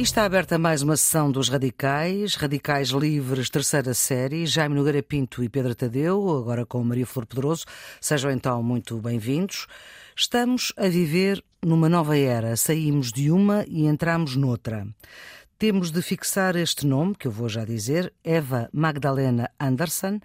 E está aberta mais uma sessão dos Radicais, Radicais Livres, terceira série, Jaime Nogueira Pinto e Pedro Tadeu, agora com Maria Flor Pedroso. Sejam então muito bem-vindos. Estamos a viver numa nova era, saímos de uma e entramos noutra. Temos de fixar este nome, que eu vou já dizer, Eva Magdalena Andersson,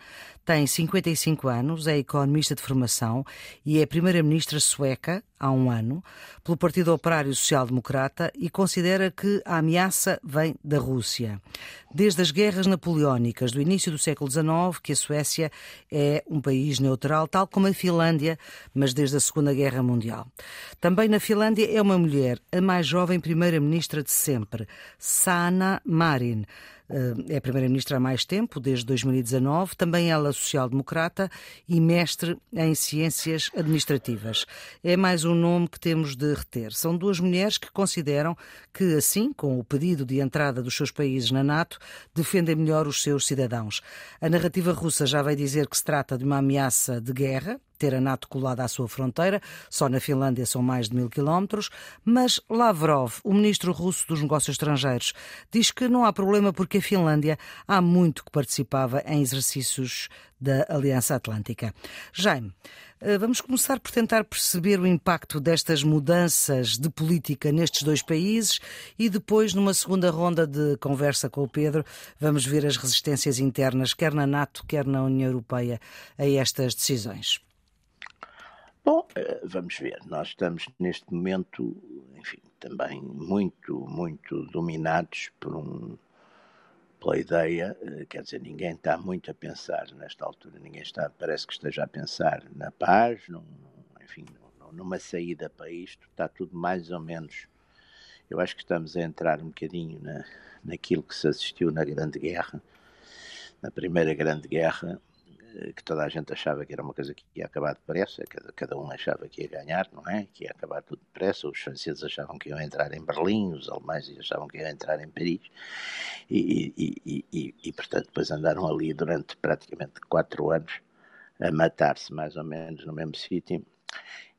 tem 55 anos, é economista de formação e é primeira-ministra sueca há um ano pelo Partido Operário Social Democrata e considera que a ameaça vem da Rússia. Desde as guerras napoleónicas do início do século XIX, que a Suécia é um país neutral, tal como a Finlândia, mas desde a Segunda Guerra Mundial. Também na Finlândia é uma mulher, a mais jovem primeira-ministra de sempre, Sanna Marin é Primeira-Ministra há mais tempo, desde 2019, também ela social-democrata e mestre em Ciências Administrativas. É mais um nome que temos de reter. São duas mulheres que consideram que, assim, com o pedido de entrada dos seus países na NATO, defendem melhor os seus cidadãos. A narrativa russa já vai dizer que se trata de uma ameaça de guerra, ter a NATO colada à sua fronteira, só na Finlândia são mais de mil quilómetros, mas Lavrov, o ministro russo dos Negócios Estrangeiros, diz que não há problema porque a Finlândia há muito que participava em exercícios da Aliança Atlântica. Jaime, eh, vamos começar por tentar perceber o impacto destas mudanças de política nestes dois países e depois, numa segunda ronda de conversa com o Pedro, vamos ver as resistências internas, quer na NATO, quer na União Europeia, a estas decisões. Bom, eh, vamos ver. Nós estamos neste momento, enfim, também muito, muito dominados por um pela ideia, eh, quer dizer, ninguém está muito a pensar nesta altura, ninguém está, parece que esteja a pensar na paz, num, enfim, numa saída para isto, está tudo mais ou menos. Eu acho que estamos a entrar um bocadinho na, naquilo que se assistiu na Grande Guerra, na Primeira Grande Guerra, que toda a gente achava que era uma coisa que ia acabar depressa, cada, cada um achava que ia ganhar, não é? Que ia acabar tudo depressa. Os franceses achavam que iam entrar em Berlim, os alemães achavam que iam entrar em Paris, e, e, e, e portanto, depois andaram ali durante praticamente quatro anos a matar-se mais ou menos no mesmo sítio.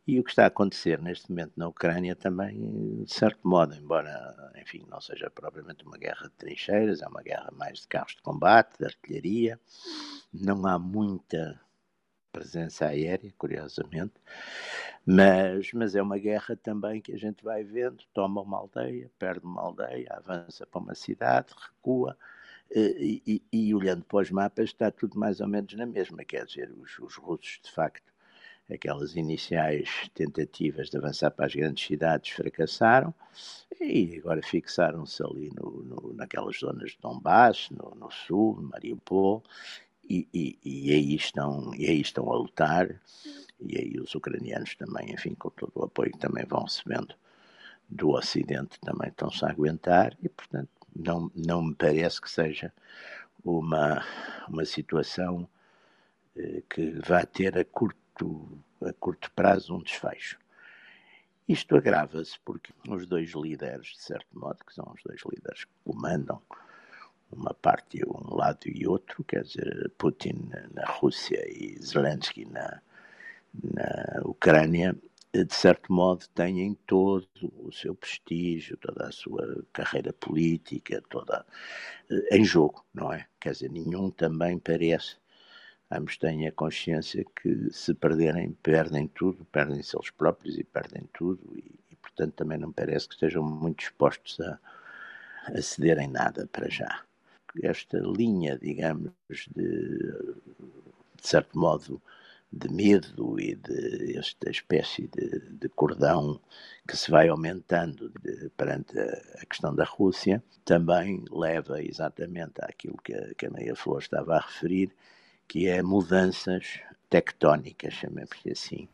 E o que está a acontecer neste momento na Ucrânia também, de certo modo, embora, enfim, não seja propriamente uma guerra de trincheiras, é uma guerra mais de carros de combate, de artilharia, não há muita presença aérea, curiosamente, mas, mas é uma guerra também que a gente vai vendo, toma uma aldeia, perde uma aldeia, avança para uma cidade, recua, e, e, e olhando para os mapas está tudo mais ou menos na mesma, quer dizer, os, os russos de facto aquelas iniciais tentativas de avançar para as grandes cidades fracassaram e agora fixaram-se ali no, no, naquelas zonas de Donbass, no, no sul, Mariupol, e, e, e, aí estão, e aí estão a lutar, e aí os ucranianos também, enfim, com todo o apoio que também vão recebendo do Ocidente, também estão-se a aguentar, e portanto não, não me parece que seja uma, uma situação eh, que vá ter a curto a curto prazo um desfecho. Isto agrava-se porque os dois líderes, de certo modo, que são os dois líderes que comandam uma parte, um lado e outro, quer dizer, Putin na Rússia e Zelensky na, na Ucrânia, de certo modo têm todo o seu prestígio, toda a sua carreira política, toda em jogo, não é? Quer dizer, nenhum também parece ambos têm a consciência que se perderem, perdem tudo, perdem-se eles próprios e perdem tudo, e, e, portanto também não parece que estejam muito dispostos a, a nada para já. Esta linha, digamos, de, de certo modo, de medo e de esta espécie de, de cordão que se vai aumentando de, perante a, a, questão da Rússia, também leva exatamente àquilo que a, que a Maria Flor estava a referir, que é mudanças tectónicas, chamemos-lhe assim,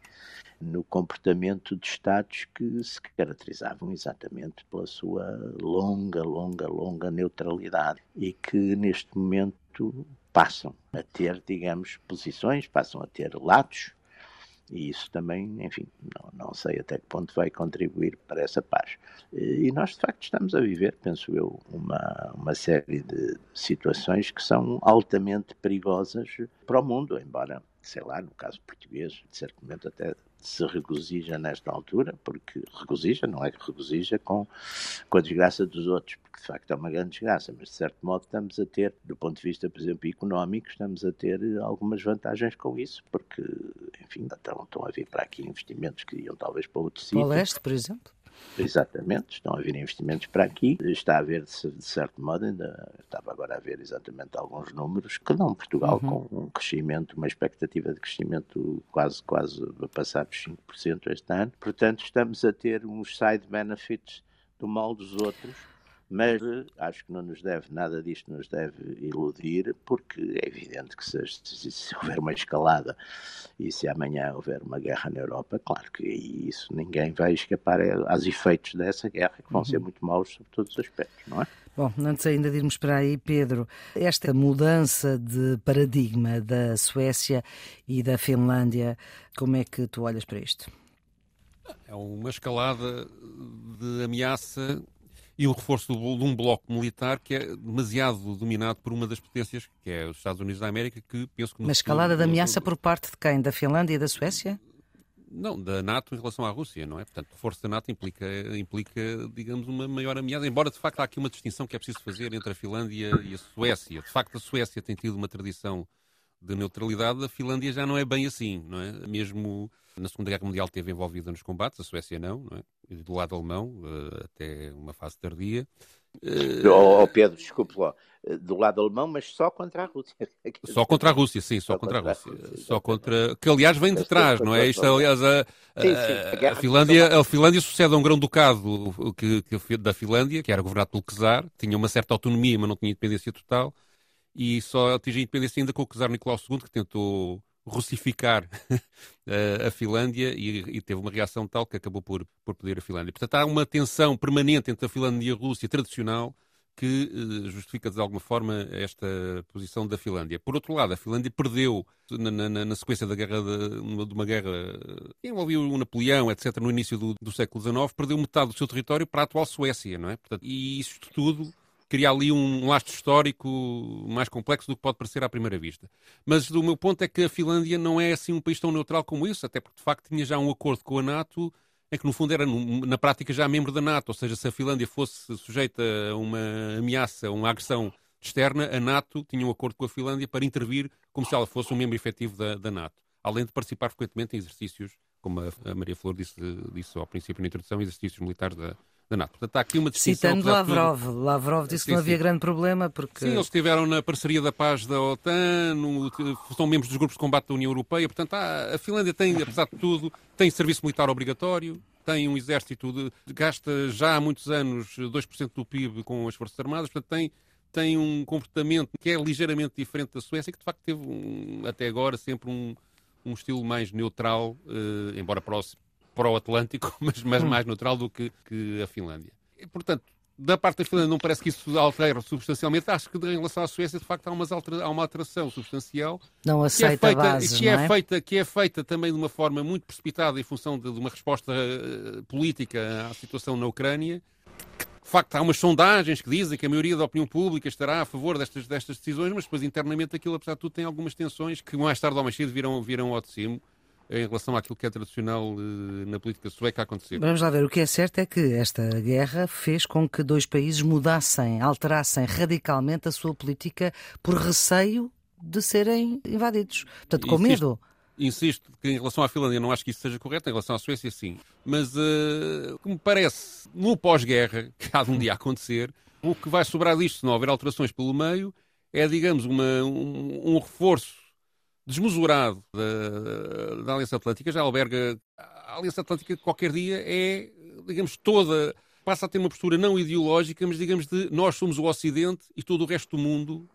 no comportamento de Estados que se caracterizavam exatamente pela sua longa, longa, longa neutralidade e que neste momento passam a ter, digamos, posições, passam a ter lados e isso também, enfim, não, não sei até que ponto vai contribuir para essa paz. E nós, de facto, estamos a viver, penso eu, uma, uma série de situações que são altamente perigosas para o mundo, embora sei lá, no caso português, certamente até se regozija nesta altura, porque regozija, não é que regozija com, com a desgraça dos outros, porque de facto é uma grande desgraça, mas de certo modo estamos a ter, do ponto de vista, por exemplo, económico, estamos a ter algumas vantagens com isso, porque, enfim, estão, estão a vir para aqui investimentos que iam talvez para outro sítio. Para o leste, por exemplo? Exatamente, estão a vir investimentos para aqui. Está a haver, de certo modo, ainda estava agora a ver exatamente alguns números que dão Portugal uhum. com um crescimento, uma expectativa de crescimento quase, quase a passar dos 5% este ano. Portanto, estamos a ter uns side benefits do mal dos outros mas acho que não nos deve, nada disto nos deve iludir, porque é evidente que se, se, se, houver uma escalada e se amanhã houver uma guerra na Europa, claro que isso ninguém vai escapar aos efeitos dessa guerra, que vão uhum. ser muito maus sobre todos os aspectos, não é? Bom, antes ainda de irmos para aí, Pedro, esta mudança de paradigma da Suécia e da Finlândia, como é que tu olhas para isto? É uma escalada de ameaça e o reforço de um bloco militar que é demasiado dominado por uma das potências, que é os Estados Unidos da América, que penso que... Uma escalada de ameaça por parte de quem? Da Finlândia e da Suécia? Não, da NATO em relação à Rússia, não é? Portanto, a força da NATO implica, implica, digamos, uma maior ameaça, embora de facto há aqui uma distinção que é preciso fazer entre a Finlândia e a Suécia. De facto, a Suécia tem tido uma tradição de neutralidade, a Finlândia já não é bem assim, não é? Mesmo na Segunda Guerra Mundial esteve envolvida nos combates, a Suécia não, não é? Do lado alemão, eh, até uma fase tardia. Oh, Pedro, desculpe lá, eh, do lado alemão, mas só contra a Rússia. Só contra a Rússia, sim, só, só contra, contra, a Rússia. Rússia só contra. Que aliás vem de trás, não é? Isto, aliás, a, sim, sim, a, a Finlândia, a Finlândia sucede a um grão-ducado que, que, da Finlândia, que era governado pelo czar, tinha uma certa autonomia, mas não tinha independência total, e só atingiu a independência ainda com o czar Nicolau II, que tentou russificar a Finlândia e, e, teve uma reação tal que acabou por, por pedir a Finlândia. Portanto, há uma tensão permanente entre a Finlândia e a Rússia tradicional que uh, justifica de alguma forma esta posição da Finlândia. Por outro lado, a Finlândia perdeu na, na, na sequência da guerra de, de, uma guerra que envolveu o Napoleão, etc., no início do, do século XIX, perdeu metade do seu território para a atual Suécia, não é? Portanto, e isto tudo cria ali um lastro histórico mais complexo do que pode parecer à primeira vista. Mas o meu ponto é que a Finlândia não é assim um país tão neutral como isso, até porque de facto tinha já um acordo com a NATO em que no fundo era na prática já membro da NATO, ou seja, se a Finlândia fosse sujeita a uma ameaça, a uma agressão externa, a NATO tinha um acordo com a Finlândia para intervir como se ela fosse um membro efetivo da, da NATO, além de participar frequentemente em exercícios, como a, Maria Flor disse, disse ao princípio na introdução, exercícios militares da, da NATO. Portanto, há aqui uma distinção. Citando Lavrov. Tudo... Lavrov disse sim, que não havia sim. grande problema porque... Sim, eles estiveram na parceria da paz da OTAN, no... são membros dos grupos de combate da União Europeia. Portanto, há... a Finlândia tem, apesar de tudo, tem serviço militar obrigatório, tem um exército, de... gasta já há muitos anos 2% do PIB com as Forças Armadas, portanto, tem tem um comportamento que é ligeiramente diferente da Suécia, que de facto teve um, até agora sempre um, um estilo mais neutral, uh, embora próximo, para o Atlântico, mas, mas hum. mais neutral do que, que a Finlândia. E, portanto, da parte da Finlândia não parece que isso altere substancialmente. Acho que em relação à Suécia, de facto, há, umas altera há uma alteração substancial. Não aceita que é feita, bases, que é, é? feita Que é feita também de uma forma muito precipitada em função de, de uma resposta uh, política à situação na Ucrânia. De facto, há umas sondagens que dizem que a maioria da opinião pública estará a favor destas, destas decisões, mas depois internamente aquilo, apesar de tudo, tem algumas tensões que mais tarde ou mais cedo virão, virão ao de cima em relação àquilo que é tradicional eh, na política sueca acontecer. Vamos lá ver. O que é certo é que esta guerra fez com que dois países mudassem, alterassem radicalmente a sua política por receio de serem invadidos. Portanto, com insisto, medo. Insisto que em relação à Finlândia não acho que isso seja correto, em relação à Suécia sim. Mas uh, o que me parece, no pós-guerra, que há de um dia acontecer, o que vai sobrar disto, se não houver alterações pelo meio, é, digamos, uma, um, um reforço desmesurado da, da, Aliança Atlântica já alberga. A Aliança Atlântica qualquer dia é, digamos, toda. passa a ter uma postura não ideológica, mas digamos de nós somos o Ocidente e todo o resto do mundo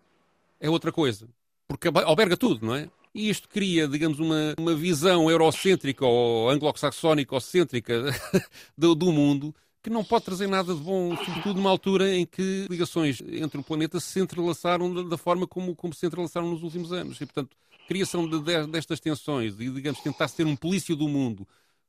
é outra coisa. Porque alberga tudo, não é? E isto cria, digamos, uma, uma visão eurocêntrica ou anglo-saxónica ou cêntrica do, do mundo que não pode trazer nada de bom, sobretudo numa altura em que ligações entre o planeta se entrelaçaram da, forma como, como se entrelaçaram nos últimos anos. E, portanto, criação de, de, destas tensões e, digamos, tentar ser um polícia do mundo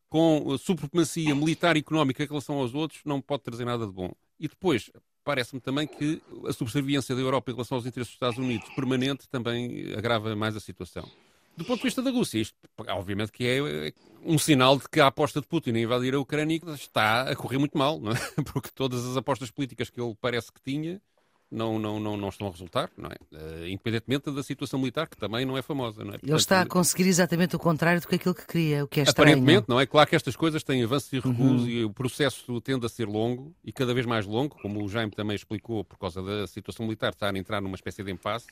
com supremacia militar e económica em relação aos outros não pode trazer nada de bom. E depois, parece-me também que a subserviência da Europa em relação aos interesses dos Estados Unidos permanente também agrava mais a situação. Do ponto de vista da Rússia, isto obviamente que é um sinal de que a aposta de Putin em invadir a Ucrânia está a correr muito mal, não é? Porque todas as apostas políticas que ele parece que tinha não, não, não, não estão a resultar, não é? Uh, independentemente da situação militar, que também não é famosa, não é? Portanto, Ele está a conseguir exatamente o contrário do que aquilo que queria, o que é estranho. Aparentemente, não é? Claro que estas coisas têm avanços e recuos uhum. e o processo tende a ser longo e cada vez mais longo, como o Jaime também explicou, por causa da situação militar, está a entrar numa espécie de impasse.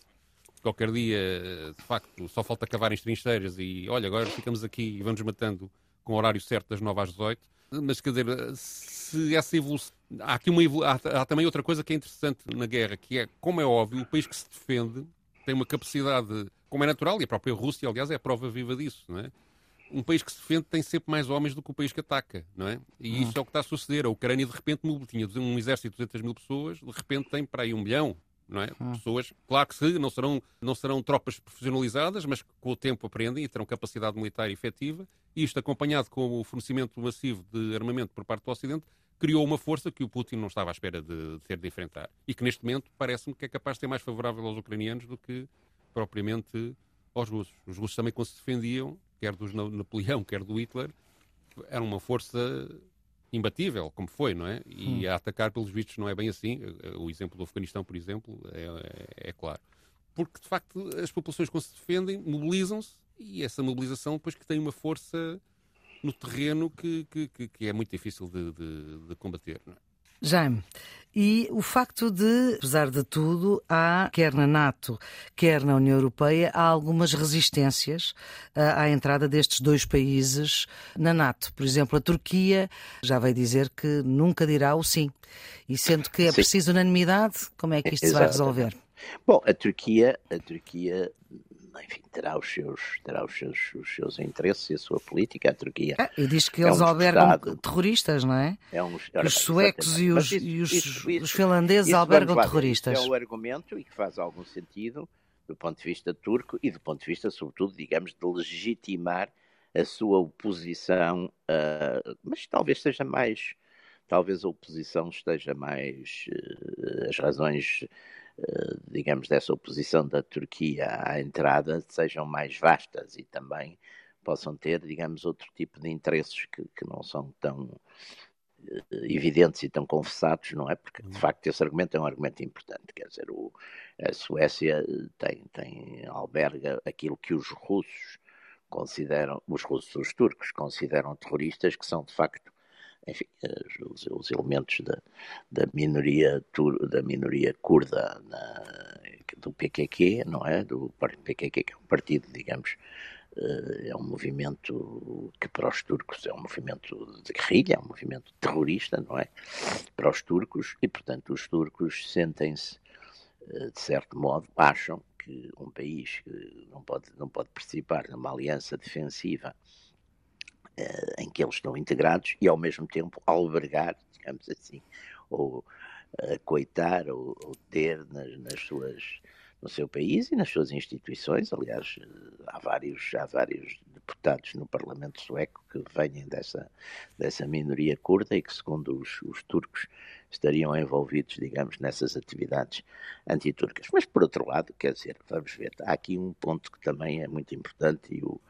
Qualquer dia, de facto, só falta cavar as trincheiras e, olha, agora ficamos aqui e vamos matando com o horário certo das 9 às 18. Mas, quer dizer, se essa evolução. Há aqui uma evolu... há, há, também outra coisa que é interessante na guerra, que é, como é óbvio, o país que se defende tem uma capacidade, como é natural, e a própria Rússia, aliás, é a prova viva disso, não é? Um país que se defende tem sempre mais homens do que o país que ataca, não é? E isso é o que está a suceder. A Ucrânia, de repente, tinha um exército de 200 mil pessoas, de repente tem para aí um milhão, não é? Hum. Pessoas, claro que não serão, não serão tropas profissionalizadas, mas com o tempo aprendem e terão capacidade militar efetiva. Isto, acompanhado com o fornecimento massivo de armamento por parte do Ocidente, criou uma força que o Putin não estava à espera de, de ter de enfrentar. E que, neste momento, parece-me que é capaz de ser mais favorável aos ucranianos do que propriamente aos russos. Os russos também, quando se defendiam, quer do Napoleão, quer do Hitler, era uma força imbatível, como foi, não é? E hum. a atacar, pelos vistos, não é bem assim. O exemplo do Afeganistão, por exemplo, é, é, é claro. Porque, de facto, as populações, quando se defendem, mobilizam-se e essa mobilização, depois, que tem uma força no terreno que, que, que é muito difícil de, de, de combater, não é? Jaime, e o facto de, apesar de tudo, há, quer na NATO, quer na União Europeia, há algumas resistências uh, à entrada destes dois países na NATO. Por exemplo, a Turquia já veio dizer que nunca dirá o sim. E sendo que é preciso unanimidade, como é que isto Exato. se vai resolver? Bom, a Turquia, a Turquia enfim, terá os seus, terá os seus, os seus interesses e a sua política. A Turquia. Ah, e diz que é eles um albergam Estado, terroristas, não é? é um, os suecos e os, isso, e os, isso, isso, os finlandeses albergam terroristas. É o argumento e que faz algum sentido do ponto de vista turco e do ponto de vista, sobretudo, digamos, de legitimar a sua oposição, uh, mas talvez seja mais, talvez a oposição esteja mais, uh, as razões digamos, dessa oposição da Turquia à entrada sejam mais vastas e também possam ter, digamos, outro tipo de interesses que, que não são tão eh, evidentes e tão confessados, não é? Porque, de uhum. facto, esse argumento é um argumento importante. Quer dizer, o, a Suécia tem, tem, alberga aquilo que os russos consideram, os russos, os turcos consideram terroristas, que são, de facto, enfim, os, os elementos da, da, minoria da minoria curda na, do PKK, não é? Do PKK, que é um partido, digamos, eh, é um movimento que para os turcos é um movimento de guerrilha, é um movimento terrorista, não é? Para os turcos, e portanto os turcos sentem-se, eh, de certo modo, acham que um país que não pode, não pode participar numa aliança defensiva uh, em que eles estão integrados e ao mesmo tempo albergar, digamos assim, ou uh, coitar ou, ou ter nas, nas, suas no seu país e nas suas instituições. Aliás, eh, há vários, há vários deputados no Parlamento sueco que vêm dessa, dessa minoria curda e que, segundo os, os turcos, estariam envolvidos, digamos, nessas atividades antiturcas. Mas, por outro lado, quer dizer, vamos ver, há aqui um ponto que também é muito importante e o,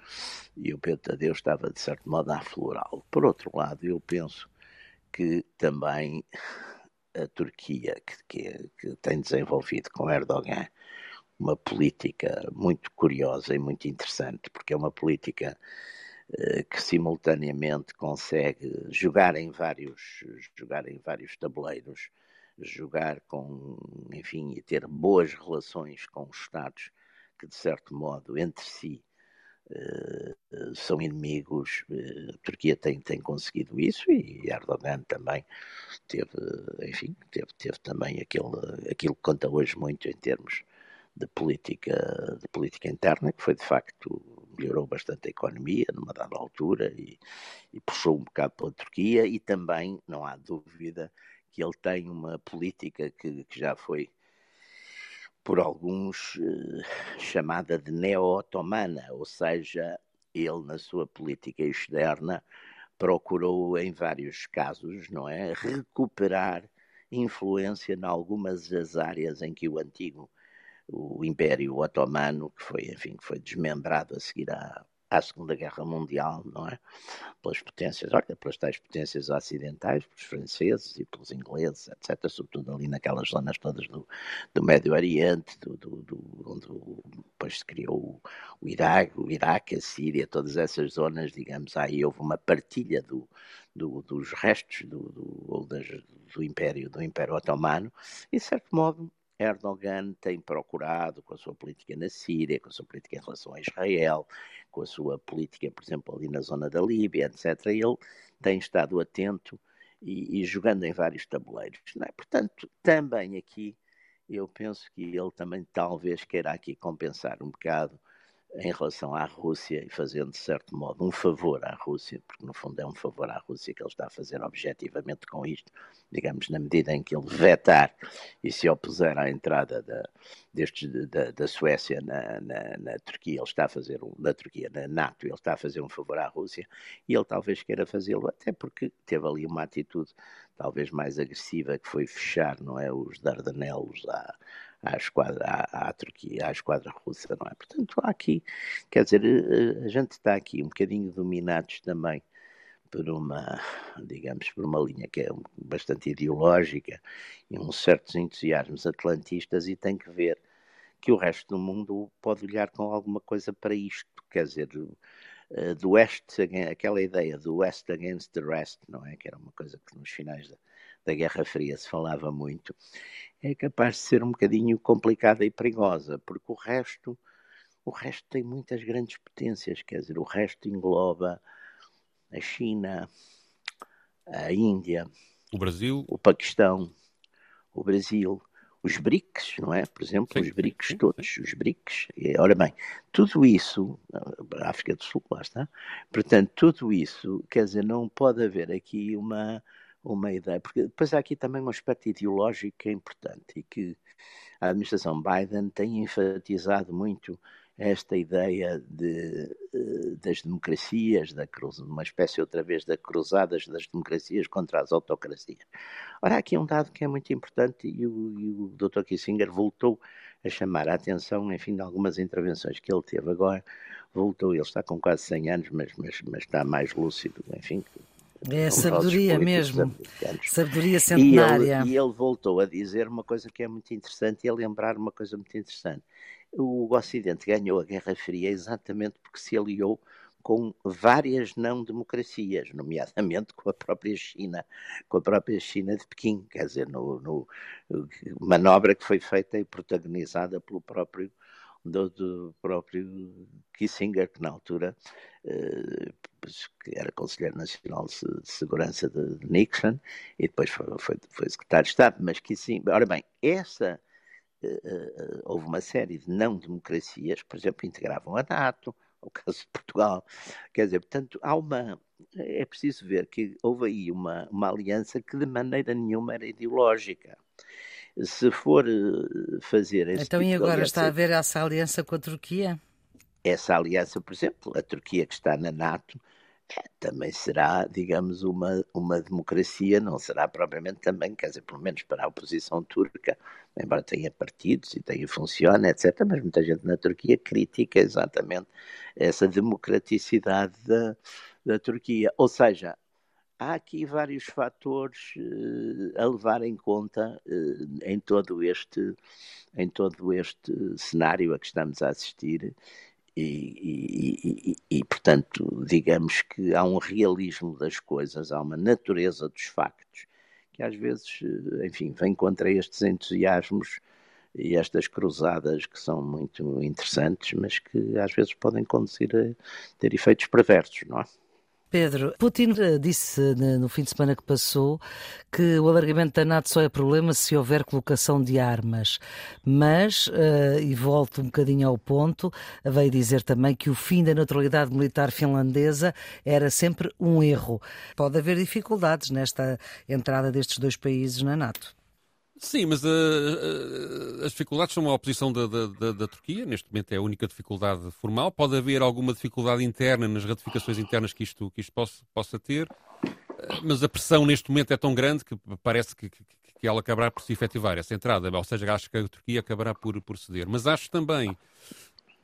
e o Pedro Tadeu estava, de certo modo, a aflorá-lo. Por outro lado, eu penso que também a Turquia, que, que, que tem desenvolvido com Erdogan uma política muito curiosa e muito interessante, porque é uma política que simultaneamente consegue jogar em vários jogar em vários tabuleiros, jogar com, enfim, e ter boas relações com os Estados que de certo modo entre si uh, são inimigos. Uh, a Turquia tem, tem conseguido isso e Erdogan também teve, enfim, teve, teve também aquele, aquilo que conta hoje muito em termos de política, de política interna, que foi de facto melhorou bastante a economia numa dada altura e, e puxou um bocado para a Turquia. E também não há dúvida que ele tem uma política que, que já foi por alguns eh, chamada de neo-otomana, ou seja, ele na sua política externa procurou em vários casos, não é, recuperar influência em algumas das áreas em que o antigo o Império Otomano, que foi, enfim, que foi desmembrado a seguir à, à Segunda Guerra Mundial, não é? Pelas potências, olha, pelas tais potências ocidentais, pelos franceses e pelos ingleses, etc., sobretudo ali naquelas zonas todas do, do Médio Oriente, do, do, do onde depois se criou o, o Iraque, o Iraque, a Síria, todas essas zonas, digamos, aí houve uma partilha do, do, dos restos do, do, das, do Império do Império Otomano e de certo modo Erdogan tem procurado, com a sua política na Síria, com a sua política em relação a Israel, com a sua política, por exemplo, ali na zona da Líbia, etc., ele tem estado atento e, e jogando em vários tabuleiros. É? Portanto, também aqui, eu penso que ele também talvez queira aqui compensar um bocado em relação à Rússia e fazendo, de certo modo, um favor à Rússia, porque no fundo é um favor à Rússia que ele está a fazer objetivamente com isto, digamos, na medida em que ele vetar e se opuser à entrada da, destes, da, da Suécia na, na, na, Turquia, ele está a fazer, um, na Turquia, na NATO, ele está a fazer um favor à Rússia e ele talvez queira fazê-lo, até porque teve ali uma atitude talvez mais agressiva, que foi fechar, não é, os Dardanelos à à esquadra, à, à Turquia, à esquadra russa, não é? Portanto, há aqui, quer dizer, eh, a gente está aqui um bocadinho dominados também por uma, digamos, por uma linha que é bastante ideológica e uns certos entusiasmos atlantistas e tem que ver que o resto do mundo pode olhar com alguma coisa para isto, quer dizer, eh, do West, aquela ideia do West against the rest, não é? Que era uma coisa que nos finais da, da Guerra Fria se falava muito, é capaz de ser um bocadinho complicada e perigosa, porque o resto, o resto tem muitas grandes potências, quer dizer, o resto engloba a China, a Índia, o Brasil, o Paquistão, o Brasil, os BRICS, não é? Por exemplo, sim, os BRICS sim, todos, sim. os BRICS. E, ora bem, tudo isso, a África do Sul, lá está, portanto, tudo isso, quer dizer, não pode haver aqui uma uma ideia, porque depois há aqui também um aspecto ideológico que é importante e que a administração Biden tem enfatizado muito esta ideia de, eh, das democracias, da cruz, uma espécie outra vez da cruzadas das democracias contra as autocracias. Ora, há aqui um dado que é muito importante e o, e o Dr. Kissinger voltou a chamar a atenção, enfim, de algumas intervenções que ele teve agora, voltou, ele está com quase 100 anos, mas, mas, mas está mais lúcido, enfim, é sabedoria mesmo, sabedoria centenária. E ele, e ele, voltou a dizer uma coisa que é muito interessante e a lembrar uma coisa muito interessante. O Ocidente ganhou a Guerra Fria exatamente porque se aliou com várias não-democracias, nomeadamente com a própria China, com a própria China de Pequim, quer dizer, no, no manobra que foi feita e protagonizada pelo próprio do, do próprio Kissinger, que na altura eh, era Conselheiro Nacional de Segurança de Nixon e depois foi, foi, foi Secretário de Estado, mas Kissinger, ora bem, essa uh, houve uma série de não-democracias, por exemplo, integravam a NATO, o caso de Portugal, quer dizer, portanto, há uma, é preciso ver que houve aí uma, uma aliança que de maneira nenhuma era ideológica se for fazer esse Então, tipo e agora está a haver essa aliança com a Turquia? essa aliança, por exemplo, a Turquia que está na NATO, é, também será, digamos, uma, uma democracia, não será propriamente também, quer dizer, pelo menos para a oposição turca, embora tenha partidos e tenha funciona, etc., mas muita gente na Turquia critica exatamente essa democraticidade da, da Turquia. Ou seja, há aqui vários fatores uh, a levar em conta uh, em todo este em todo este cenário a que estamos a assistir e, e, e, e, portanto, digamos que há um realismo das coisas, há uma natureza dos factos, que às vezes, eh, enfim, vem contra estes entusiasmos e estas cruzadas que são muito interessantes, mas que às vezes podem conduzir a ter efeitos perversos, não é? Pedro, Putin eh, disse no fim de semana que passou que o alargamento da NATO só é problema se houver colocação de armas. Mas, uh, e volto um bocadinho ao ponto, veio dizer também que o fim da neutralidade militar finlandesa era sempre um erro. Pode haver dificuldades nesta entrada destes dois países na NATO. Sim, mas uh, uh, as dificuldades são a oposição da, da, da, da, Turquia, neste momento é a única dificuldade formal. Pode haver alguma dificuldade interna nas ratificações internas que isto, que isto possa, possa ter, uh, mas a pressão neste momento é tão grande que parece que, que, que ela acabará por se efetivar, essa entrada. Ou seja, acho que a Turquia acabará por, por ceder. Mas acho também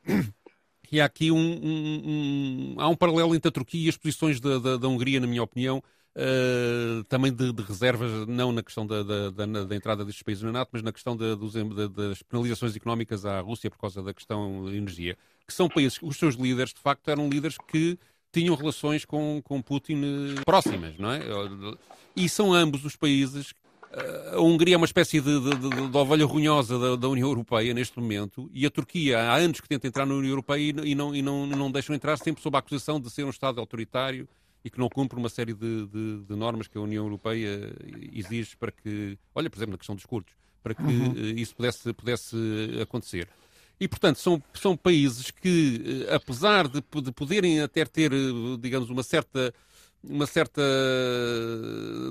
que há aqui um, um, um, há um paralelo entre a Turquia e as posições da, da, da Hungria, na minha opinião, Uh, também de, de, reservas, não na questão da, da, da, da, entrada destes países na NATO, mas na questão dos, das penalizações económicas à Rússia por causa da questão da energia. Que são países, os seus líderes, de facto, eram líderes que tinham relações com, com Putin eh, próximas, não é? E são ambos os países. Uh, a Hungria é uma espécie de, de, de, de ovelha runhosa da, da, União Europeia neste momento, e a Turquia há anos que tenta entrar na União Europeia e, e, não, e não, não deixam entrar, sempre sob a acusação de ser um Estado autoritário e que não cumpre uma série de, de, de, normas que a União Europeia exige para que, olha, por exemplo, na questão dos curtos, para que uhum. Eh, isso pudesse, pudesse acontecer. E, portanto, são, são países que, eh, apesar de, de poderem até ter, eh, digamos, uma certa, uma certa,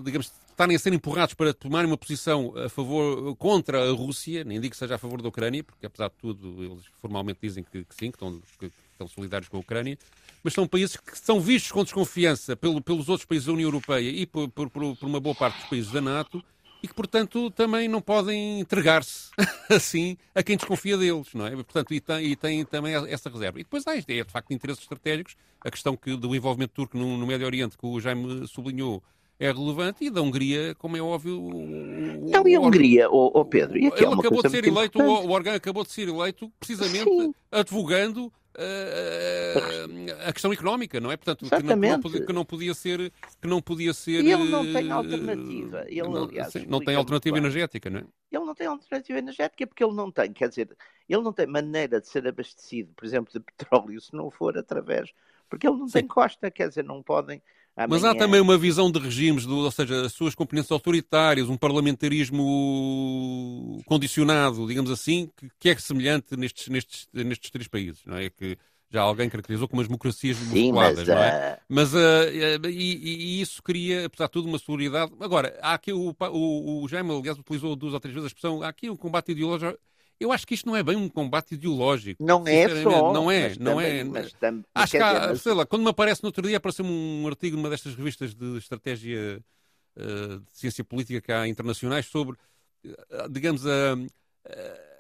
digamos, estarem a ser empurrados para tomarem uma posição a favor, contra a Rússia, nem digo que seja a favor da Ucrânia, porque apesar de tudo eles formalmente dizem que, que sim, que estão, que solidários com a Ucrânia, mas são países que são vistos com desconfiança pelo, pelos outros países da União Europeia e por, por, por, uma boa parte dos países da NATO e que, portanto, também não podem entregar-se assim a quem desconfia deles, não é? Portanto, e tem, e tem também essa reserva. E depois há, é de facto, interesses estratégicos, a questão que, do envolvimento turco no, no Médio Oriente, que o Jaime sublinhou, é relevante, e da Hungria, como é óbvio. O, não, e a Hungria, o, oh, Pedro, e aqui Ele acabou de ser eleito, o, o acabou de ser eleito precisamente Sim. advogando uh, a questão económica, não é? Portanto, que não, que não, que não, podia ser, que não podia ser. E ele não tem eh, alternativa. Ele, não, aliás, sim, não tem alternativa energética, não é? Ele não tem alternativa energética porque ele não tem, quer dizer, ele não tem maneira de ser abastecido, por exemplo, de petróleo, se não for através, porque ele não sim. tem costa, quer dizer, não podem Amanhã... Mas há também uma visão de regimes, do, ou seja, as suas componentes autoritárias, um parlamentarismo condicionado, digamos assim, que, que é semelhante nestes, nestes, nestes três países, não é? Que já alguém caracterizou como as democracias musculadas, não é? Mas uh, e, e, isso cria, apesar de tudo, uma solidariedade. Agora, há aqui o, o, o Jaime, aliás, utilizou duas ou três vezes a expressão, há aqui um combate ideológico eu acho que isto não é bem um combate ideológico. Não é só. Não é, não também, é. Mas tam, acho que há, mas... sei lá, quando me aparece no outro dia, apareceu um artigo numa destas revistas de estratégia uh, de ciência política que há internacionais sobre, uh, digamos, a. Uh,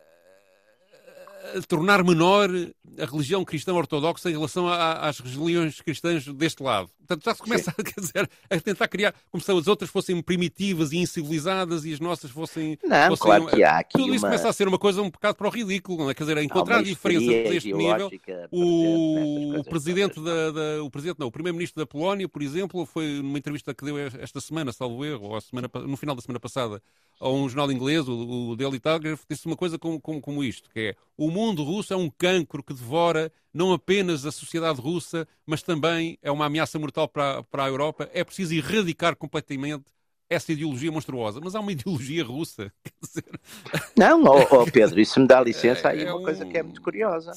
tornar menor a religião cristã ortodoxa em relação a, às religiões cristãs deste lado. Portanto, já se começa a, dizer, a tentar criar como se as outras fossem primitivas e incivilizadas e as nossas fossem. Não, fossem, claro que há aqui. Tudo uma... isso começa a ser uma coisa um bocado para o ridículo, não é? Quer dizer, a encontrar diferenças deste nível. O, o presidente da, da, O presidente, não, o primeiro-ministro da Polónia, por exemplo, foi numa entrevista que deu esta semana, salvo erro, ou a semana, no final da semana passada, a um jornal inglês, o, o Daily Telegraph, disse uma coisa como, como, como isto, que é o mundo russo é um cancro que devora não apenas a sociedade russa, mas também é uma ameaça mortal para, para a Europa. É preciso erradicar completamente essa ideologia monstruosa. Mas há uma ideologia russa. Não, oh, oh Pedro, isso me dá licença. Aí é, é uma um... coisa que é muito curiosa.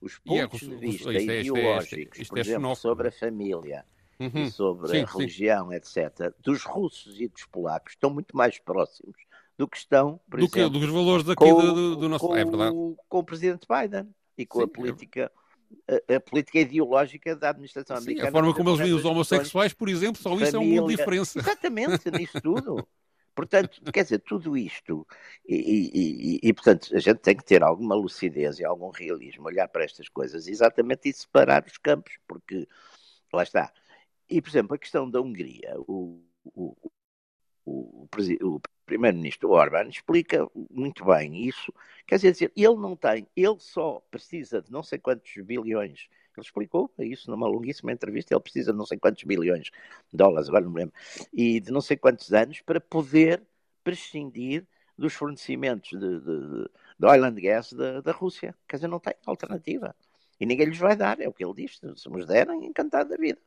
Os é pontos é, de vista é, ideológicos, isto é, isto por exemplo, sobre a família uhum. e sobre sim, a religião, sim. etc., dos russos e dos polacos estão muito mais próximos do que estão, por do exemplo, que, dos valores daqui com, do, do, nosso... Com, é verdade. com o presidente Biden e com sim, a política a, a, política ideológica da administração Sim, americana. A forma como eles veem os homossexuais, por exemplo, só isso é um mundo de diferença. Exatamente, nisso tudo. Portanto, quer dizer, tudo isto, e, e, e, e, portanto a gente tem que ter alguma lucidez e algum realismo, olhar para estas coisas exatamente e separar os campos, porque lá está. E, por exemplo, a questão da Hungria, o, o, o, o primeiro-ministro Orban explica muito bem isso. Quer dizer, ele não tem, ele só precisa de não sei quantos bilhões. Ele explicou isso numa longuíssima entrevista. Ele precisa de não sei quantos bilhões de dólares, agora não me lembro, e de não sei quantos anos para poder prescindir dos fornecimentos de, de, de oil and gas da, da Rússia. Quer dizer, não tem alternativa. E ninguém lhes vai dar, é o que ele diz. Se nos derem, encantado da vida.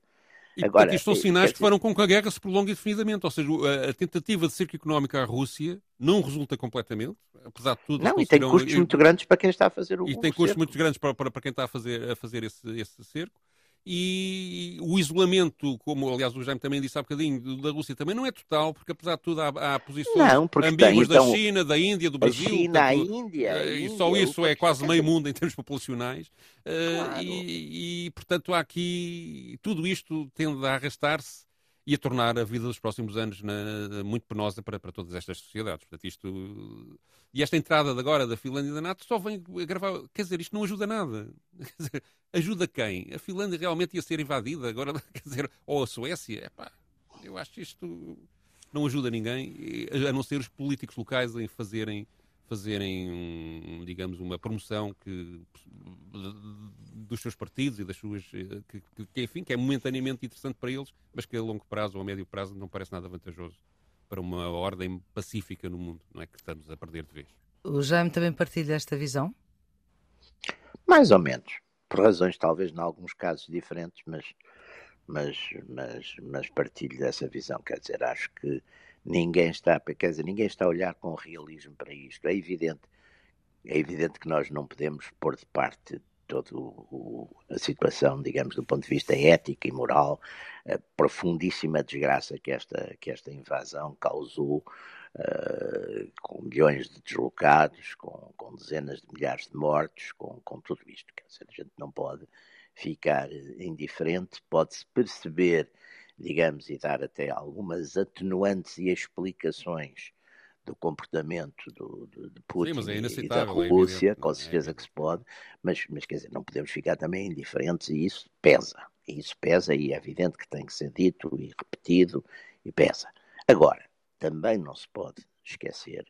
E, Agora, portanto, isto são sinais que farão com que a guerra se prolongue indefinidamente. Ou seja, a, a tentativa de cerco económico à Rússia não resulta completamente, apesar de tudo. Não, e tem custos muito grandes para quem está a fazer o E tem custos muito grandes para, para, para quem está a fazer, a fazer esse, esse cerco e o isolamento, como aliás o Jaime também disse há bocadinho, da Rússia também não é total, porque apesar de tudo há, há posições não, ambíguas tem, então, da China, da Índia, do Brasil. A China, portanto, a Índia. A e Índia, só isso é quase meio mundo em termos populacionais. Eh, claro. E, e, portanto há aqui. Tudo isto tende a arrastar-se e a tornar a vida dos próximos anos na, muito penosa para, para todas estas sociedades. Portanto, isto, e esta entrada de agora da Finlândia e da NATO só vem agravar. Quer dizer, isto não ajuda nada. Dizer, ajuda quem? A Finlândia realmente ia ser invadida agora, quer dizer, ou a Suécia? Epá, eu acho isto não ajuda ninguém, a não ser os políticos locais em fazerem fazerem, digamos, uma promoção que, dos seus partidos e das suas. Eh, que, que, enfim, que é momentaneamente interessante para eles, mas que a longo prazo ou a médio prazo não parece nada vantajoso para uma ordem pacífica no mundo, não é que estamos a perder de vez. O Jaime também partilha esta visão? Mais ou menos. Por razões, talvez, em alguns casos diferentes, mas, mas, mas, mas partilho dessa visão. Quer dizer, acho que ninguém está, quer dizer, ninguém está a olhar com realismo para isto. É evidente, é evidente que nós não podemos pôr de parte toda a situação, digamos, do ponto de vista ético e moral, a profundíssima desgraça que esta, que esta invasão causou, uh, com milhões de deslocados, com, com, dezenas de milhares de mortos, com, com tudo isto. Quer dizer, a gente não pode ficar indiferente, pode-se perceber digamos, e dar até algumas atenuantes e explicações do comportamento do, do, de Putin Sim, é e da é Rússia, é com certeza é que se pode, mas, mas quer dizer, não podemos ficar também indiferentes e isso pesa. E isso pesa e é evidente que tem que ser dito e repetido e pesa. Agora, também não se pode esquecer,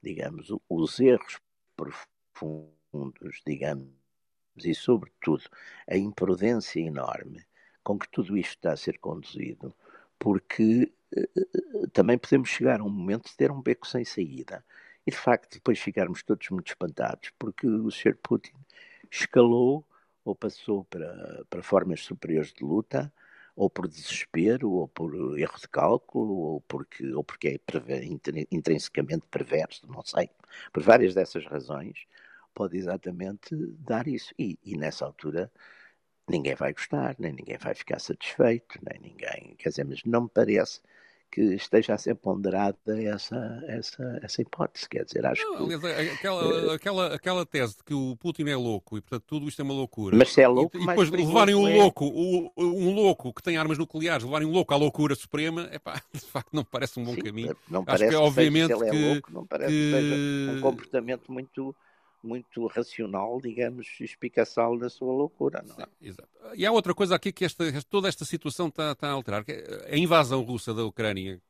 digamos, os erros profundos, digamos, e sobretudo a imprudência enorme com que tudo isto está a ser conduzido, porque uh, também podemos chegar a um momento de ter um beco sem saída. E de facto, depois ficarmos todos muito espantados, porque o Sr. Putin escalou ou passou para, para formas superiores de luta, ou por desespero, ou por erro de cálculo, ou porque, ou porque é intrinsecamente perverso, não sei. Por várias dessas razões, pode exatamente dar isso. E, e nessa altura ninguém vai gostar, nem ninguém vai ficar satisfeito, nem ninguém. Quer dizer, mas não me parece que esteja a ser ponderada essa, essa, essa hipótese. Quer dizer, acho não, que. Aliás, aquela, uh, aquela, aquela tese de que o Putin é louco e, portanto, tudo isto é uma loucura. Mas se é louco, e, e depois levarem um é... louco, um, um, louco que tem armas nucleares, levarem um louco à loucura suprema, é pá, de facto, não parece um bom Sim, caminho. Não parece acho que, que obviamente, que, é louco, não parece que... que seja um comportamento muito muito racional, digamos, espicaçal da sua loucura. Não é? Sim, exato. E há outra coisa aqui que esta, toda esta situação está, está a alterar, que é a invasão russa da Ucrânia,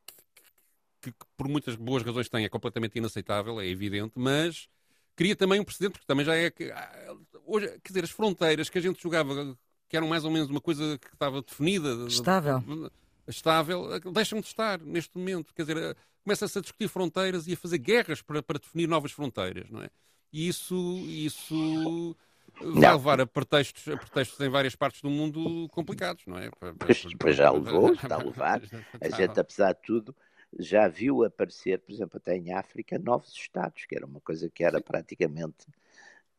que, que, por muitas boas razões tem, é completamente inaceitável, é evidente, mas cria também um precedente, porque também já é que ah, hoje, quer dizer, as fronteiras que a gente jogava, que eram mais ou menos uma coisa que estava definida, estável, estável deixam de estar neste momento. Quer dizer, começa-se a discutir fronteiras e a fazer guerras para, para definir novas fronteiras, não é? E isso, isso vai levar a pretextos, a pretextos em várias partes do mundo complicados, não é? Pois, pois já levou, está a levar. A gente, apesar de tudo, já viu aparecer, por exemplo, até em África, novos Estados, que era uma coisa que era praticamente,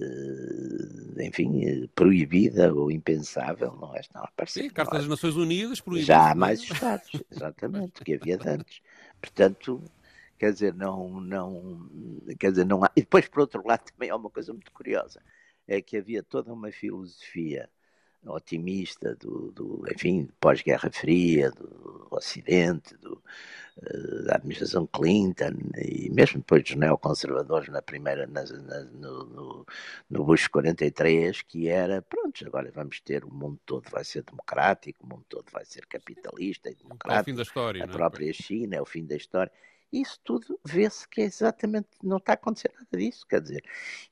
uh, enfim, proibida ou impensável, não é? Não, Sim, Carta das Nações Unidas proíbe. Já há mais Estados, exatamente, do que havia antes. Portanto, quer dizer, não, não, quer dizer, não há. E depois, por outro lado, também há uma coisa muito curiosa, é que havia toda uma filosofia otimista do, do enfim, pós-Guerra Fria, do Ocidente, do, uh, da administração Clinton e mesmo depois dos neoconservadores na primeira, na, na, no, no, Bush 43, que era, pronto, agora vamos ter, o mundo todo vai ser democrático, o mundo todo vai ser capitalista e democrático. É o fim da história. A é? própria China é o fim da história. Isso tudo vê-se que é exatamente não está a acontecer nada disso, quer dizer.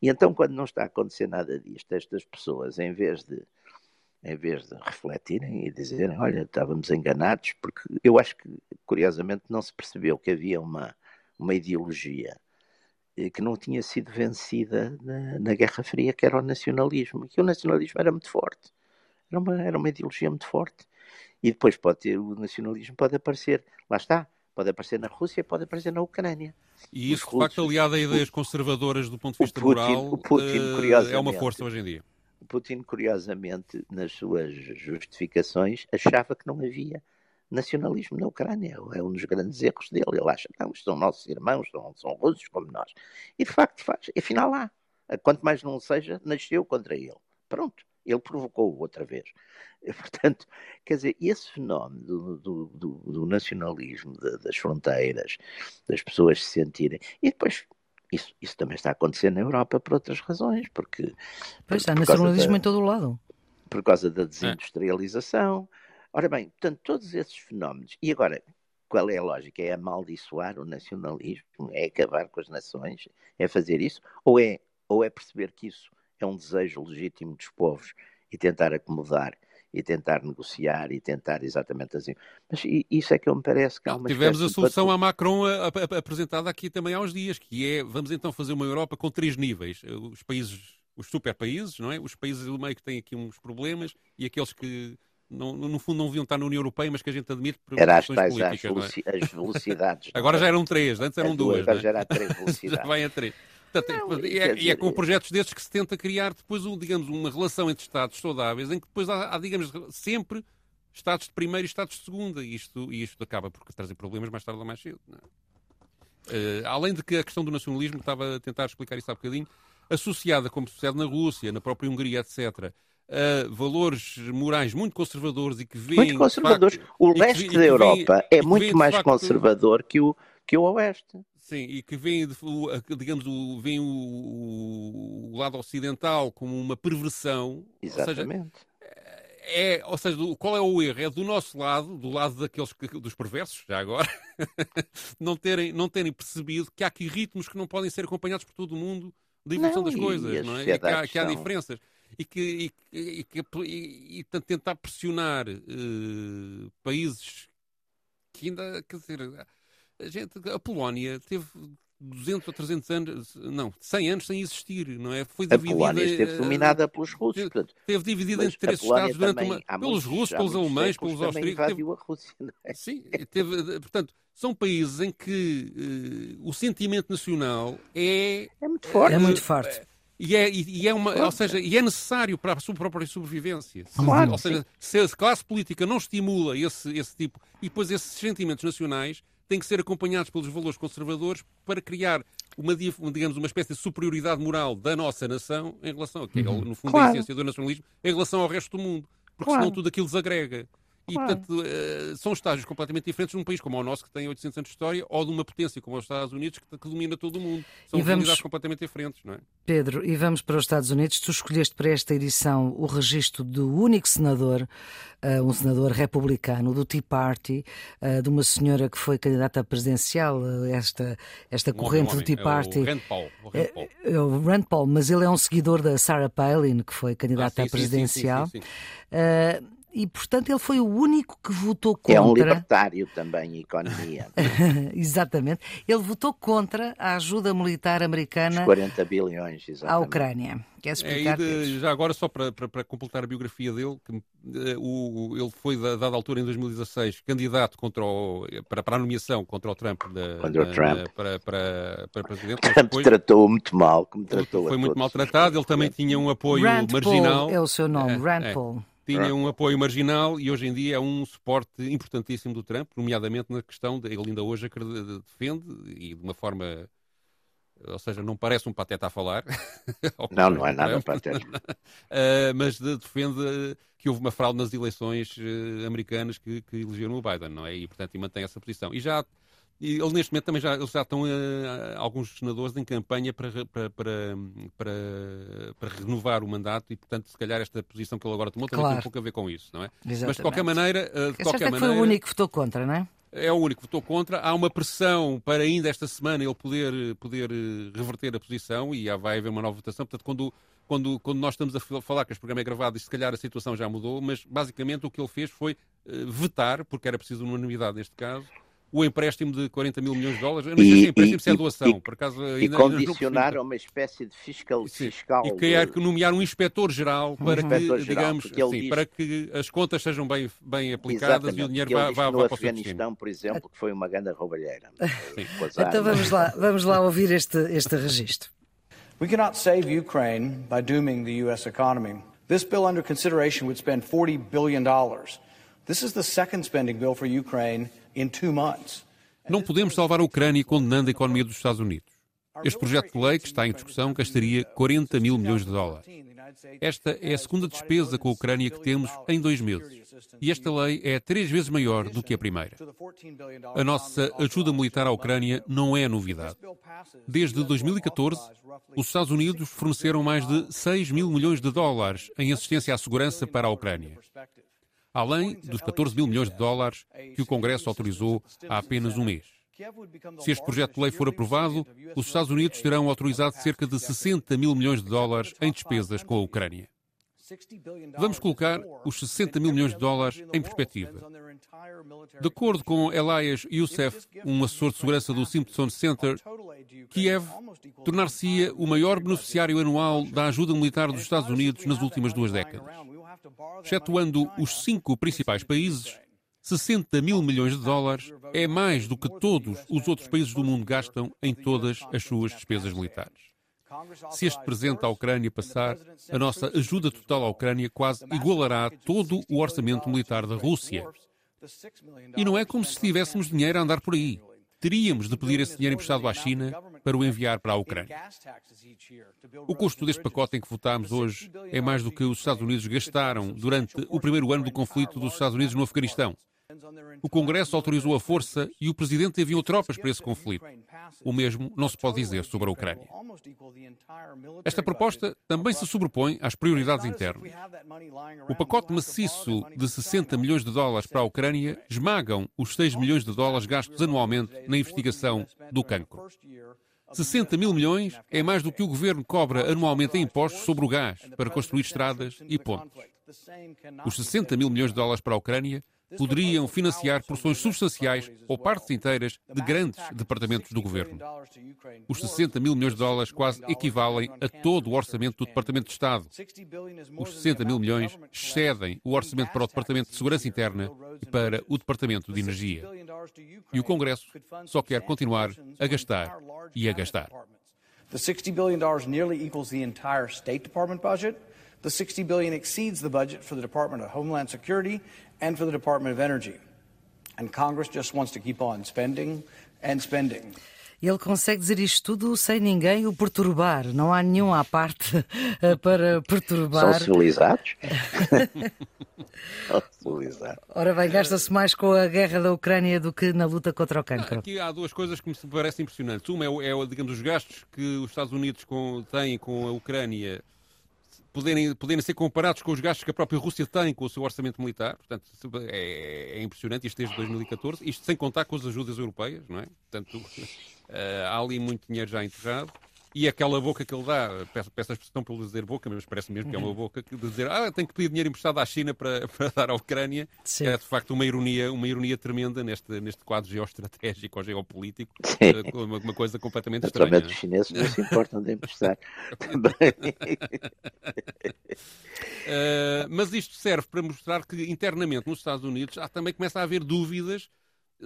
E então, quando não está a acontecer nada disto, estas pessoas, em vez de em vez de refletirem e dizerem, olha, estávamos enganados, porque eu acho que, curiosamente, não se percebeu que havia uma, uma ideologia eh, que não tinha sido vencida na, na Guerra Fria, que era o nacionalismo, e que o nacionalismo era muito forte, era uma, era uma ideologia muito forte. E depois pode ter, o nacionalismo pode aparecer, lá está, Pode aparecer na Rússia, pode aparecer na Ucrânia. E isso, de facto, aliado a ideias conservadoras do ponto de vista Putin, moral, Putin, é uma força hoje em dia. Putin, curiosamente, nas suas justificações, achava que não havia nacionalismo na Ucrânia. É um dos grandes erros dele. Ele acha que não, são nossos irmãos, são, são russos como nós. E, de facto, faz. Afinal, lá. Quanto mais não seja, nasceu contra ele. Pronto. Ele provocou outra vez. Portanto, quer dizer, esse fenómeno do, do, do, do nacionalismo, de, das fronteiras, das pessoas se sentirem. E depois isso, isso, também está a acontecer na Europa por outras razões, porque... Pois há nacionalismo da, em todo o lado. Por causa da desindustrialização. Ora bem, portanto, todos esses fenómenos... E agora, qual é a lógica? É amaldiçoar o nacionalismo? É acabar com as nações? É fazer isso? Ou é, ou é perceber que isso é um desejo legítimo dos povos e tentar acomodar e tentar negociar e tentar exatamente assim. Mas isso é que me parece que há uma Tivemos a solução à Macron a, a, a, apresentada aqui também há uns dias, que é, vamos então fazer uma Europa com três níveis. Os países, os super países, não é? Os países do meio que têm aqui uns problemas e aqueles que não, no fundo não deviam estar na União Europeia, mas que a gente admite por Era as tais políticas, as, é? as velocidades. agora já eram três, antes eram duas. Agora é? já era três velocidades. já vai a três. Portanto, é, é, dizer, é, com projetos destes que se tenta criar depois, um, digamos, uma relação entre Estados saudáveis, em que depois há, há digamos, sempre Estados de primeira e Estados de segunda, e isto, e isto acaba por trazer problemas mais tarde ou mais cedo. Uh, além de que a questão do nacionalismo, estava a tentar explicar isso há bocadinho, associada, como sucede na Rússia, na própria Hungria, etc., a valores morais muito conservadores e que vêm. Muito conservadores. Facto, o leste da Europa é muito mais facto, conservador que o, que o oeste. Sim, e que vem, digamos, o, vem o, o, lado ocidental como uma perversão. Exatamente. Ou seja, é, ou seja, qual é o erro? É do nosso lado, do lado daqueles que, dos perversos, já agora, não, terem, não terem percebido que há aqui ritmos que não podem ser acompanhados por todo o mundo da evolução das coisas, não é? E que há, que há diferenças. E que, e, e, e, e tentar pressionar uh, países que ainda, quer dizer, a, gente, a Polónia teve 200 ou 300 anos, não, 100 anos sem existir, não é? Foi dividida. A Polónia esteve dominada pelos russos. Teve, portanto, teve dividida entre três Estados durante uma. Pelos russos, pelos alemães, pelos austríacos. Teve, a Rússia, não é? Sim, teve, portanto, são países em que uh, o sentimento nacional é. É muito forte. É muito forte. E é, e é uma, ou seja, e é necessário para a sua própria sobrevivência. Claro, ou seja, se a classe política não estimula esse, esse tipo, e depois esses sentimentos nacionais, têm que ser acompanhados pelos valores conservadores para criar uma, digamos, uma espécie de superioridade moral da nossa nação em relação que é, uhum. no fundo, claro. a essência do nacionalismo, em relação ao resto do mundo. Porque claro. senão tudo aquilo desagrega. E, claro. portanto, uh, são estágios completamente diferentes num país como o nosso, que tem 800 anos de história, ou de uma potência como os Estados Unidos, que, que domina todo o mundo. São realidades completamente diferentes, não é? Pedro, e vamos para os Estados Unidos. Tu escolheste para esta edição o registro do único senador, uh, um senador republicano, do Tea Party, uh, de uma senhora que foi candidata presidencial, esta, esta um corrente homem, do Tea Party. É o Rand Paul. O Rand Paul. É o Rand Paul, mas ele é um seguidor da Sarah Palin, que foi candidata ah, sim, presidencial. Sim, sim, e, portanto, ele foi o único que votou contra. É um libertário também em economia. exatamente. Ele votou contra a ajuda militar americana. Os 40 bilhões, exatamente. À Ucrânia. Quer explicar? É, de, já agora, só para, para, para, completar a biografia dele, que, uh, o, ele foi, dada altura, em 2016, candidato contra o, para, para a nomeação contra o Trump, da, contra o Trump. para, para, para presidente. Trump depois, tratou muito mal, como tratou Foi muito maltratado, ele também tinha um apoio Rand marginal. Paul é o seu nome, é, Rand é. Tinha um apoio marginal e hoje em dia é um suporte importantíssimo do Trump, nomeadamente na questão, de, ele ainda hoje defende, e de uma forma, ou seja, não parece um pateta a falar. não, não é nada pateta. uh, mas de, defende que houve uma fraude nas eleições uh, americanas que, que elegeram o Biden, não é? E, portanto, e mantém essa posição. E já e eles neste momento também já, eles já estão, uh, alguns senadores, em campanha para, para, para, para, para renovar o mandato e, portanto, se calhar esta posição que ele agora tomou também claro. tem um pouco a ver com isso, não é? Exatamente. Mas, de qualquer maneira... Uh, de qualquer maneira foi o único que votou contra, não é? É o único que votou contra. Há uma pressão para ainda esta semana ele poder, poder eh, reverter a posição e vai haver uma nova votação. Portanto, quando, quando, quando nós estamos a falar que este programa é gravado e se calhar a situação já mudou, mas basicamente o que ele fez foi vetar, porque era preciso unanimidade neste caso, o empréstimo de 40 mil milhões de dólares. Eu não sei se é empréstimo, se é doação. E, por acaso, ainda, e condicionar a uma espécie de fiscal. Sim, fiscal e quer de... nomear um inspetor-geral para, um que, digamos, sim, diz... para que as contas sejam bem, bem aplicadas Exatamente, e o dinheiro vá, vá, vá para o Afeganistão, por exemplo, que foi uma grande roubalheira. então vamos lá, vamos lá ouvir este, este registro. We cannot save Ukraine by dooming the U.S. economy. This bill under consideration would spend $40 billion. This is the second spending bill for Ukraine. Não podemos salvar a Ucrânia condenando a economia dos Estados Unidos. Este projeto de lei que está em discussão gastaria 40 mil milhões de dólares. Esta é a segunda despesa com a Ucrânia que temos em dois meses. E esta lei é três vezes maior do que a primeira. A nossa ajuda militar à Ucrânia não é novidade. Desde 2014, os Estados Unidos forneceram mais de 6 mil milhões de dólares em assistência à segurança para a Ucrânia. Além dos 14 mil milhões de dólares que o Congresso autorizou há apenas um mês. Se este projeto de lei for aprovado, os Estados Unidos terão autorizado cerca de 60 mil milhões de dólares em despesas com a Ucrânia. Vamos colocar os 60 mil milhões de dólares em perspectiva. De acordo com Elias Youssef, um assessor de segurança do Simpson Center, Kiev tornar-se-ia o maior beneficiário anual da ajuda militar dos Estados Unidos nas últimas duas décadas. Excetuando os cinco principais países, 60 mil milhões de dólares é mais do que todos os outros países do mundo gastam em todas as suas despesas militares. Se este presente à Ucrânia passar, a nossa ajuda total à Ucrânia quase igualará todo o orçamento militar da Rússia. E não é como se tivéssemos dinheiro a andar por aí. Teríamos de pedir esse dinheiro emprestado à China para o enviar para a Ucrânia. O custo deste pacote em que votámos hoje é mais do que os Estados Unidos gastaram durante o primeiro ano do conflito dos Estados Unidos no Afeganistão. O Congresso autorizou a força e o Presidente enviou tropas para esse conflito. O mesmo não se pode dizer sobre a Ucrânia. Esta proposta também se sobrepõe às prioridades internas. O pacote maciço de 60 milhões de dólares para a Ucrânia esmagam os 6 milhões de dólares gastos anualmente na investigação do cancro. 60 mil milhões é mais do que o governo cobra anualmente em impostos sobre o gás para construir estradas e pontes. Os 60 mil milhões de dólares para a Ucrânia poderiam financiar porções substanciais ou partes inteiras de grandes departamentos do governo. Os 60 mil milhões de dólares quase equivalem a todo o orçamento do Departamento de Estado. Os 60 mil milhões excedem o orçamento para o Departamento de Segurança Interna e para o Departamento de Energia. E o Congresso só quer continuar a gastar e a gastar. The 60 billion dollars nearly equals the entire State Department budget. The 60 billion exceeds the budget for the Department of Homeland Security and for the Department of Energy. And Congress just wants to keep on spending and spending. Ele consegue dizer isto tudo sem ninguém o perturbar. Não há nenhum à parte eh, para perturbar. São civilizados? São civilizados. Ora bem, gasta-se mais com a guerra da Ucrânia do que na luta contra o cancro. Aqui há duas coisas que me parecem impressionantes. Uma é, é digamos, os gastos que os Estados Unidos com, têm com a Ucrânia poderem, poderem ser comparados com os gastos que a própria Rússia tem com o seu orçamento militar. Portanto, é, é impressionante isto desde 2014. Isto sem contar com as ajudas europeias, não é? Portanto, uh, há ali muito dinheiro já enterrado. E aquela boca que ele dá, peço, peço a expressão para ele dizer boca, mas parece mesmo que é uma boca, de dizer ah, tem que pedir dinheiro emprestado à China para, para dar à Ucrânia, Sim. é de facto uma ironia, uma ironia tremenda neste, neste quadro geoestratégico ou geopolítico, eh, uma, uma coisa completamente estranha. Naturalmente os chineses não se importam de emprestar também. uh, mas isto serve para mostrar que internamente nos Estados Unidos há, também começa a haver dúvidas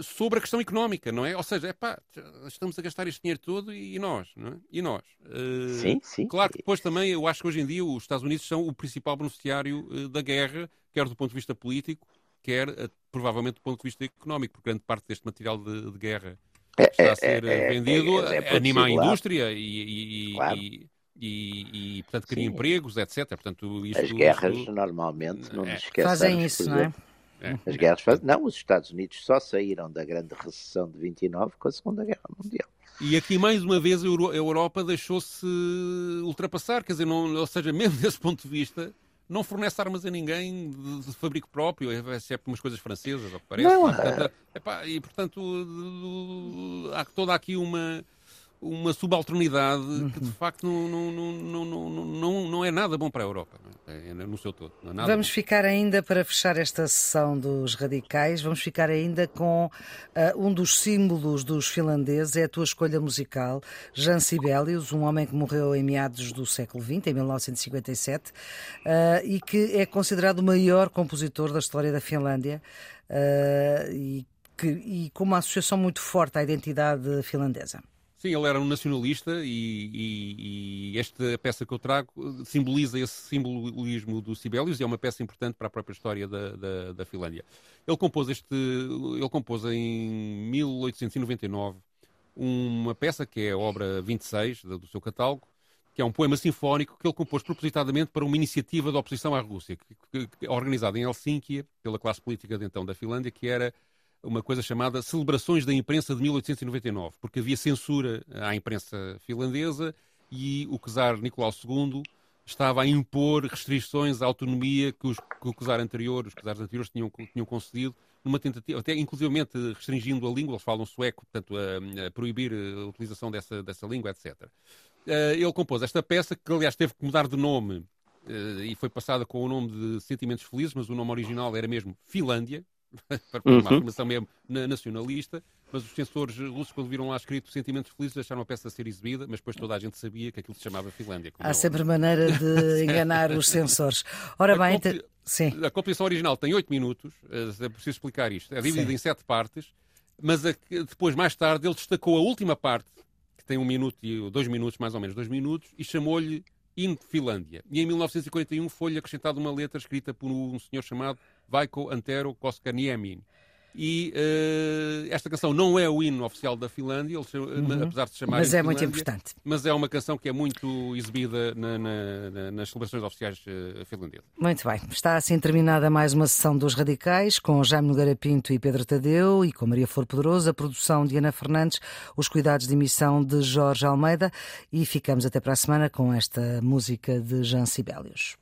sobre a questão económica, não é? Ou seja, é pá, estamos a gastar este dinheiro todo e, nós, não é? E nós? Uh, sim, sim. Claro que depois também, eu acho que hoje em dia os Estados Unidos são o principal beneficiário uh, da guerra, quer do ponto de vista político, quer uh, provavelmente do ponto de vista económico, porque grande parte deste material de, de guerra é, está a é, ser é, é, vendido, é, é anima a indústria e, e, claro. e e, e, portanto cria empregos, etc. Portanto, isto, As guerras isto, normalmente não nos esquecemos. Fazem isso, não é? É. As guerras fazem. Não, os Estados Unidos só saíram da grande recessão de 29 com a Segunda Guerra Mundial. E aqui, mais uma vez, a Europa deixou-se ultrapassar, quer dizer, não, ou seja, mesmo desse ponto de vista, não fornece armas a ninguém de, de fabrico próprio, é sempre umas coisas francesas, ao que parece. Não, é... Epá, e, portanto, há toda aqui uma uma subalternidade que de facto não, não, não, não, não, é nada bom para a Europa, é? é, no seu todo. É vamos bom. ficar ainda, para fechar esta sessão dos radicais, vamos ficar ainda com uh, um dos símbolos dos finlandeses, é a tua escolha musical, Jan Sibelius, um homem que morreu em meados do século XX, em 1957, uh, e que é considerado o maior compositor da história da Finlândia uh, e, que, e com uma associação muito forte à identidade finlandesa. Sim, ele era um nacionalista e, e, e, esta peça que eu trago simboliza esse simbolismo do Sibelius e é uma peça importante para a própria história da, da, da Finlândia. Ele compôs, este, ele compôs em 1899 uma peça que é a obra 26 do seu catálogo, que é um poema sinfónico que ele compôs propositadamente para uma iniciativa de oposição à Rússia, que, que, organizada em Helsínquia pela classe política de então da Finlândia, que era uma coisa chamada Celebrações da Imprensa de 1899, porque havia censura à imprensa finlandesa e o czar Nicolau II estava a impor restrições à autonomia que, os, que o czar anterior, os anteriores tinham, tinham concedido, numa tentativa, até inclusivamente restringindo a língua, eles falam sueco, portanto, a, a proibir a utilização dessa, dessa língua, etc. Uh, eh, ele compôs esta peça, que aliás teve que mudar de nome uh, e foi passada com o nome de Sentimentos Felizes, mas o nome original era mesmo Finlândia, para uma uhum. afirmação mesmo nacionalista, mas os censores russos, quando viram lá escrito Sentimentos Felizes, deixaram a peça a ser exibida, mas depois toda a gente sabia que aquilo se chamava Finlândia. Há é sempre maneira de enganar os censores. Ora bem, te... Sim. a composição original tem oito minutos, é preciso explicar isto, é dividida Sim. em sete partes, mas a, depois, mais tarde, ele destacou a última parte, que tem um minuto e dois minutos, mais ou menos dois minutos, e chamou-lhe Hino Finlândia. E em 1941 foi-lhe acrescentada uma letra escrita por um senhor chamado Vaiko Antero Koskaniemi. E uh, esta canção não é o hino oficial da Finlândia, uhum. apesar de se chamar. Mas é muito importante. Mas é uma canção que é muito exibida na, na, nas celebrações oficiais uh, finlandesas. Muito bem. Está assim terminada mais uma sessão dos Radicais, com Jaime Nogueira Pinto e Pedro Tadeu, e com Maria Flor Poderoso, a produção de Ana Fernandes, os cuidados de emissão de Jorge Almeida, e ficamos até para a semana com esta música de Jean Sibelius.